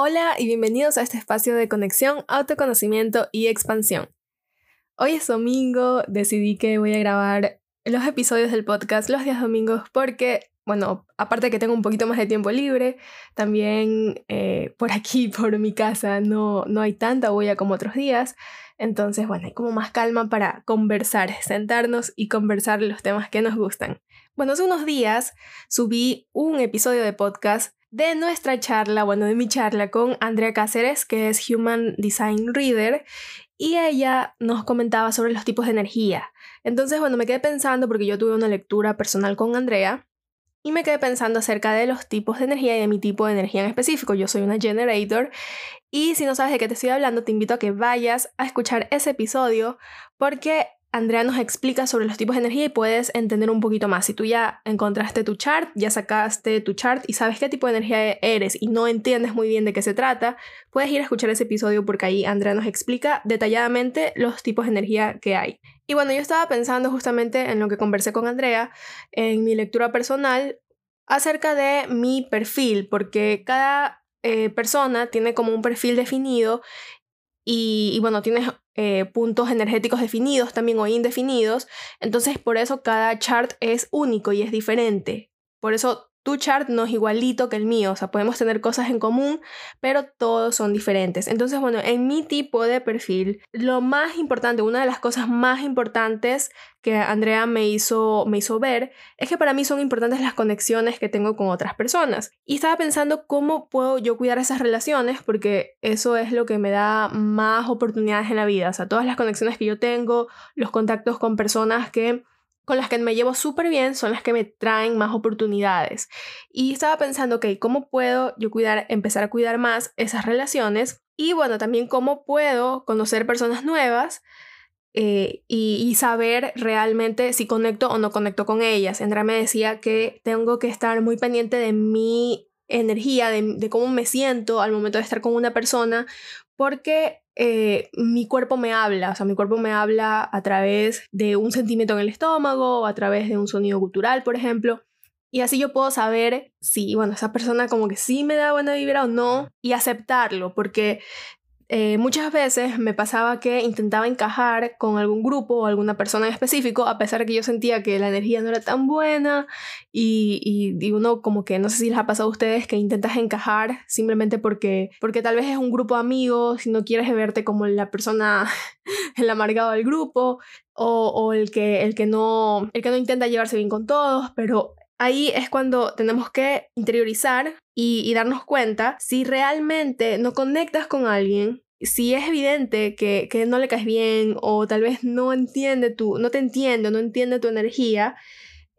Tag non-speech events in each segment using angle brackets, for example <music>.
Hola y bienvenidos a este espacio de conexión, autoconocimiento y expansión. Hoy es domingo, decidí que voy a grabar los episodios del podcast los días domingos porque, bueno, aparte de que tengo un poquito más de tiempo libre, también eh, por aquí, <laughs> por mi casa, no, no hay tanta huella como otros días. Entonces, bueno, hay como más calma para conversar, sentarnos y conversar los temas que nos gustan. Bueno, hace unos días subí un episodio de podcast de nuestra charla, bueno, de mi charla con Andrea Cáceres, que es Human Design Reader, y ella nos comentaba sobre los tipos de energía. Entonces, bueno, me quedé pensando, porque yo tuve una lectura personal con Andrea, y me quedé pensando acerca de los tipos de energía y de mi tipo de energía en específico. Yo soy una generator y si no sabes de qué te estoy hablando, te invito a que vayas a escuchar ese episodio porque Andrea nos explica sobre los tipos de energía y puedes entender un poquito más. Si tú ya encontraste tu chart, ya sacaste tu chart y sabes qué tipo de energía eres y no entiendes muy bien de qué se trata, puedes ir a escuchar ese episodio porque ahí Andrea nos explica detalladamente los tipos de energía que hay. Y bueno, yo estaba pensando justamente en lo que conversé con Andrea en mi lectura personal acerca de mi perfil, porque cada eh, persona tiene como un perfil definido y, y bueno, tienes eh, puntos energéticos definidos también o indefinidos. Entonces, por eso cada chart es único y es diferente. Por eso tu chart no es igualito que el mío, o sea, podemos tener cosas en común, pero todos son diferentes. Entonces, bueno, en mi tipo de perfil, lo más importante, una de las cosas más importantes que Andrea me hizo, me hizo ver es que para mí son importantes las conexiones que tengo con otras personas. Y estaba pensando cómo puedo yo cuidar esas relaciones, porque eso es lo que me da más oportunidades en la vida. O sea, todas las conexiones que yo tengo, los contactos con personas que con las que me llevo súper bien son las que me traen más oportunidades. Y estaba pensando, ok, ¿cómo puedo yo cuidar, empezar a cuidar más esas relaciones? Y bueno, también cómo puedo conocer personas nuevas eh, y, saber realmente si conecto o no conecto con ellas. Andrea me decía que tengo que estar muy pendiente de mi energía, de cómo me siento al momento de estar con una persona, porque eh, mi cuerpo me habla, o sea, mi cuerpo me habla a través de un sentimiento en el estómago, o a través de un sonido gutural, por ejemplo. Y así yo puedo saber si, bueno, esa persona como que sí me da buena vibra o no y aceptarlo, porque eh, muchas veces me pasaba que intentaba encajar con algún grupo o alguna persona en específico, a pesar de que yo sentía que la energía no era tan buena y, y, uno como que no sé si les ha pasado a ustedes que intentas encajar simplemente porque, porque tal vez es un grupo de amigos y no quieres verte como la persona, <laughs> el amargado del grupo o, o el, que, el, que no, el que no intenta llevarse bien con todos, pero ahí es cuando tenemos que interiorizar y, darnos cuenta si realmente no conectas con alguien, si es evidente que, que, no le caes bien o tal vez no entiende tu, no te entiende, no entiende tu energía,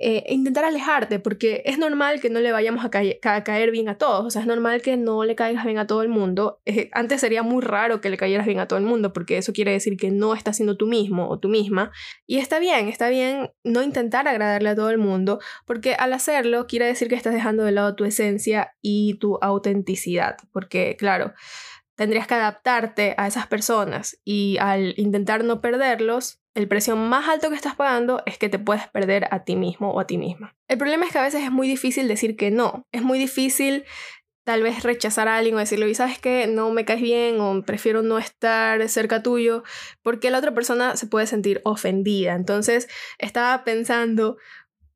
eh, intentar alejarte, porque es normal que no le vayamos a, caer bien a todos, o sea, es normal que no le caigas bien a todo el mundo. Eh, antes sería muy raro que le cayeras bien a todo el mundo, porque eso quiere decir que no estás siendo tú mismo o tú misma. Y está bien, está bien no intentar agradarle a todo el mundo, porque al hacerlo quiere decir que estás dejando de lado tu esencia y tu autenticidad, porque claro, tendrías que adaptarte a esas personas y al intentar no perderlos, el precio más alto que estás pagando es que te puedes perder a ti mismo o a ti misma. El problema es que a veces es muy difícil decir que no, es muy difícil tal vez rechazar a alguien o decirle, ¿sabes qué? No me caes bien o prefiero no estar cerca tuyo, porque la otra persona se puede sentir ofendida. Entonces estaba pensando,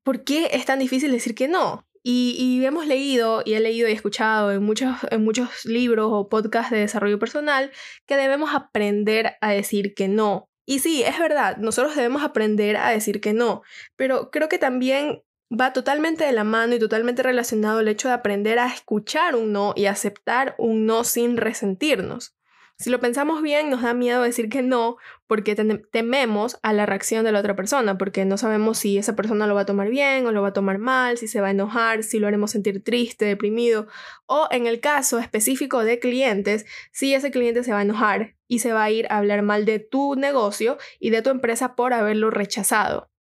¿por qué es tan difícil decir que no? Y, hemos leído, y he leído y escuchado en muchos, en muchos libros o podcasts de desarrollo personal, que debemos aprender a decir que no. Y sí, es verdad, nosotros debemos aprender a decir que no, pero creo que también va totalmente de la mano y totalmente relacionado el hecho de aprender a escuchar un no y aceptar un no sin resentirnos. Si lo pensamos bien, nos da miedo decir que no porque tememos a la reacción de la otra persona, porque no sabemos si esa persona lo va a tomar bien o lo va a tomar mal, si se va a enojar, si lo haremos sentir triste, deprimido, o en el caso específico de clientes, si ese cliente se va a enojar y se va a ir a hablar mal de tu negocio y de tu empresa por haberlo rechazado.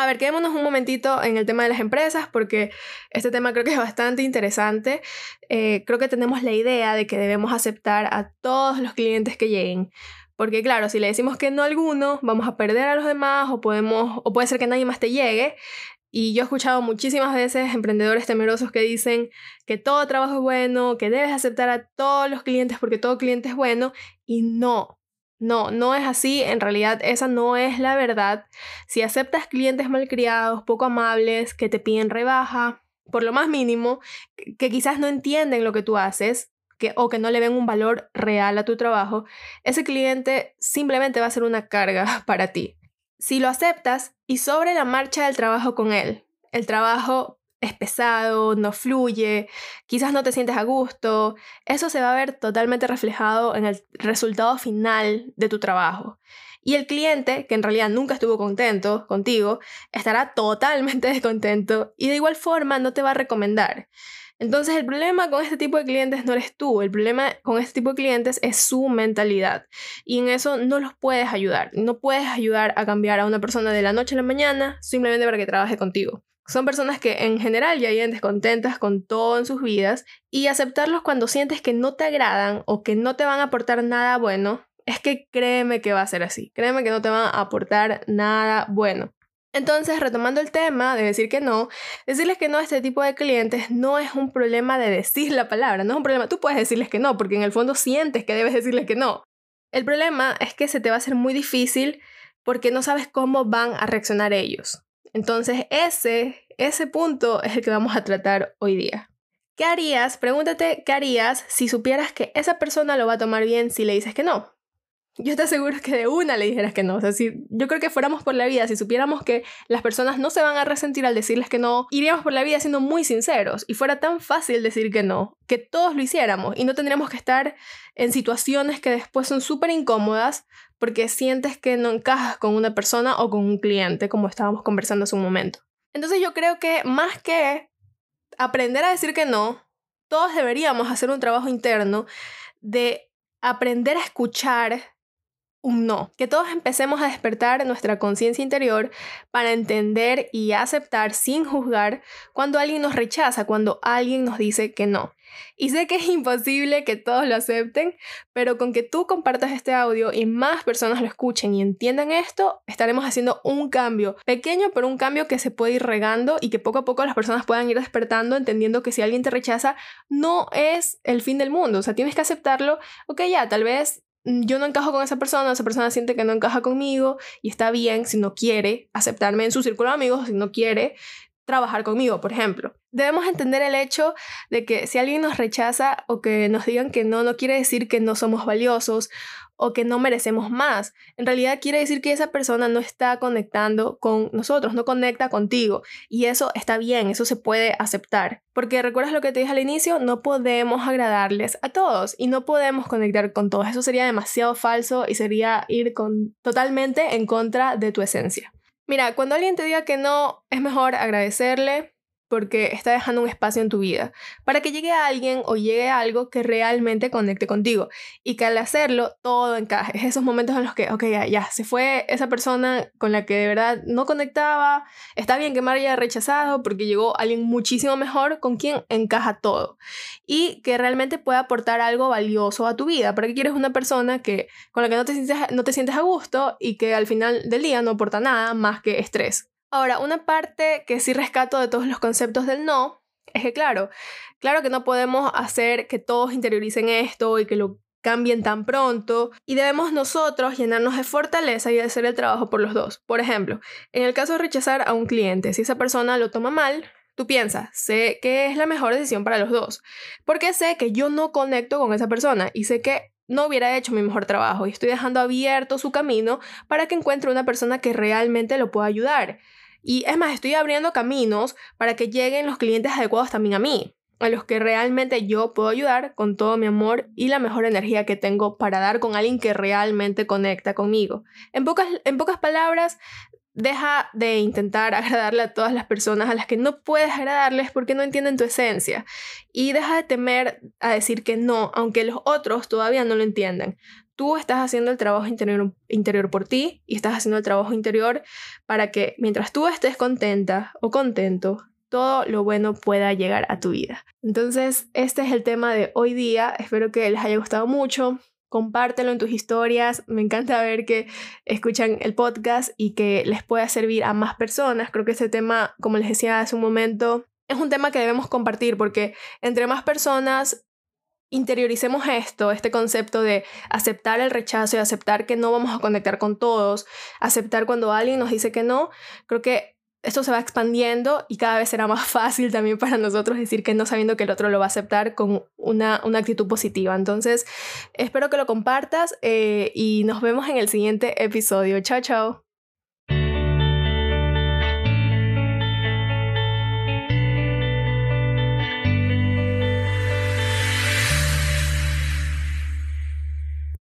A ver, quedémonos un momentito en el tema de las empresas porque este tema creo que es bastante interesante. Eh, creo que tenemos la idea de que debemos aceptar a todos los clientes que lleguen. Porque claro, si le decimos que no a alguno, vamos a perder a los demás o, podemos, o puede ser que nadie más te llegue. Y yo he escuchado muchísimas veces emprendedores temerosos que dicen que todo trabajo es bueno, que debes aceptar a todos los clientes porque todo cliente es bueno. Y no, no, no es así. En realidad esa no es la verdad. Si aceptas clientes malcriados, poco amables, que te piden rebaja, por lo más mínimo, que quizás no entienden lo que tú haces, que, o que no le ven un valor real a tu trabajo, ese cliente simplemente va a ser una carga <laughs> para ti. Si lo aceptas y sobre la marcha del trabajo con él, el trabajo es pesado, no fluye, quizás no te sientes a gusto, eso se va a ver totalmente reflejado en el resultado final de tu trabajo. Y el cliente, que en realidad nunca estuvo contento contigo, estará totalmente <laughs> descontento y de igual forma no te va a recomendar. Entonces el problema con este tipo de clientes no eres tú, el problema con este tipo de clientes es su mentalidad y en eso no los puedes ayudar, no puedes ayudar a cambiar a una persona de la noche a la mañana simplemente para que trabaje contigo. Son personas que en general ya viven descontentas con todo en sus vidas y aceptarlos cuando sientes que no te agradan o que no te van a aportar nada bueno, es que créeme que va a ser así, créeme que no te van a aportar nada bueno. Entonces, retomando el tema de decir que no, decirles que no a este tipo de clientes no es un problema de decir la palabra, no es un problema, tú puedes decirles que no, porque en el fondo sientes que debes decirles que no. El problema es que se te va a hacer muy difícil porque no sabes cómo van a reaccionar ellos. Entonces, ese, ese punto es el que vamos a tratar hoy día. ¿Qué harías? Pregúntate, ¿qué harías si supieras que esa persona lo va a tomar bien si le dices que no? Yo te aseguro que de una le dijeras que no. O sea, si yo creo que fuéramos por la vida, si supiéramos que las personas no se van a resentir al decirles que no, iríamos por la vida siendo muy sinceros y fuera tan fácil decir que no, que todos lo hiciéramos y no tendríamos que estar en situaciones que después son súper incómodas porque sientes que no encajas con una persona o con un cliente, como estábamos conversando hace un momento. Entonces yo creo que más que aprender a decir que no, todos deberíamos hacer un trabajo interno de aprender a escuchar un no. Que todos empecemos a despertar nuestra conciencia interior para entender y aceptar sin juzgar cuando alguien nos rechaza, cuando alguien nos dice que no. Y sé que es imposible que todos lo acepten, pero con que tú compartas este audio y más personas lo escuchen y entiendan esto, estaremos haciendo un cambio, pequeño, pero un cambio que se puede ir regando y que poco a poco las personas puedan ir despertando, entendiendo que si alguien te rechaza, no es el fin del mundo. O sea, tienes que aceptarlo. Ok, ya, tal vez yo no encajo con esa persona, esa persona siente que no encaja conmigo y está bien si no quiere aceptarme en su círculo de amigos, si no quiere trabajar conmigo, por ejemplo. Debemos entender el hecho de que si alguien nos rechaza o que nos digan que no, no quiere decir que no somos valiosos o que no merecemos más. En realidad quiere decir que esa persona no está conectando con nosotros, no conecta contigo. Y eso está bien, eso se puede aceptar. Porque recuerdas lo que te dije al inicio, no podemos agradarles a todos y no podemos conectar con todos. Eso sería demasiado falso y sería ir con, totalmente en contra de tu esencia. Mira, cuando alguien te diga que no, es mejor agradecerle, porque está dejando un espacio en tu vida para que llegue a alguien o llegue a algo que realmente conecte contigo y que al hacerlo todo encaje. Es esos momentos en los que, ok, ya, ya, se fue esa persona con la que de verdad no conectaba, está bien que me haya rechazado porque llegó alguien muchísimo mejor con quien encaja todo y que realmente pueda aportar algo valioso a tu vida. ¿Para qué quieres una persona que, con la que no te, sientes, no te sientes a gusto y que al final del día no aporta nada más que estrés? Ahora, una parte que sí rescato de todos los conceptos del no es que, claro, claro que no podemos hacer que todos interioricen esto y que lo cambien tan pronto y debemos nosotros llenarnos de fortaleza y hacer el trabajo por los dos. Por ejemplo, en el caso de rechazar a un cliente, si esa persona lo toma mal, tú piensas, sé que es la mejor decisión para los dos, porque sé que yo no conecto con esa persona y sé que no hubiera hecho mi mejor trabajo y estoy dejando abierto su camino para que encuentre una persona que realmente lo pueda ayudar. Y es más, estoy abriendo caminos para que lleguen los clientes adecuados también a mí, a los que realmente yo puedo ayudar con todo mi amor y la mejor energía que tengo para dar con alguien que realmente conecta conmigo. En pocas, en pocas palabras, deja de intentar <laughs> agradarle a todas las personas a las que no puedes agradarles porque no entienden tu esencia. Y deja de temer a decir que no, aunque los otros todavía no lo entiendan tú estás haciendo el trabajo interior, interior por ti y estás haciendo el trabajo interior para que mientras tú estés contenta o contento, todo lo bueno pueda llegar a tu vida. Entonces, este es el tema de hoy día. Espero que les haya gustado mucho. compártelo en tus historias. Me encanta ver que escuchan el podcast y que les pueda servir a más personas. Creo que este tema, como les decía hace un momento, es un tema que debemos compartir porque entre más personas interioricemos esto, este concepto de aceptar el rechazo y aceptar que no vamos a conectar con todos, aceptar cuando alguien nos dice que no, creo que esto se va expandiendo y cada vez será más <laughs> fácil también para nosotros decir que no sabiendo que el otro lo va a aceptar con una, una actitud positiva. Entonces, espero que lo compartas eh, y nos vemos en el siguiente episodio. Chao, chao.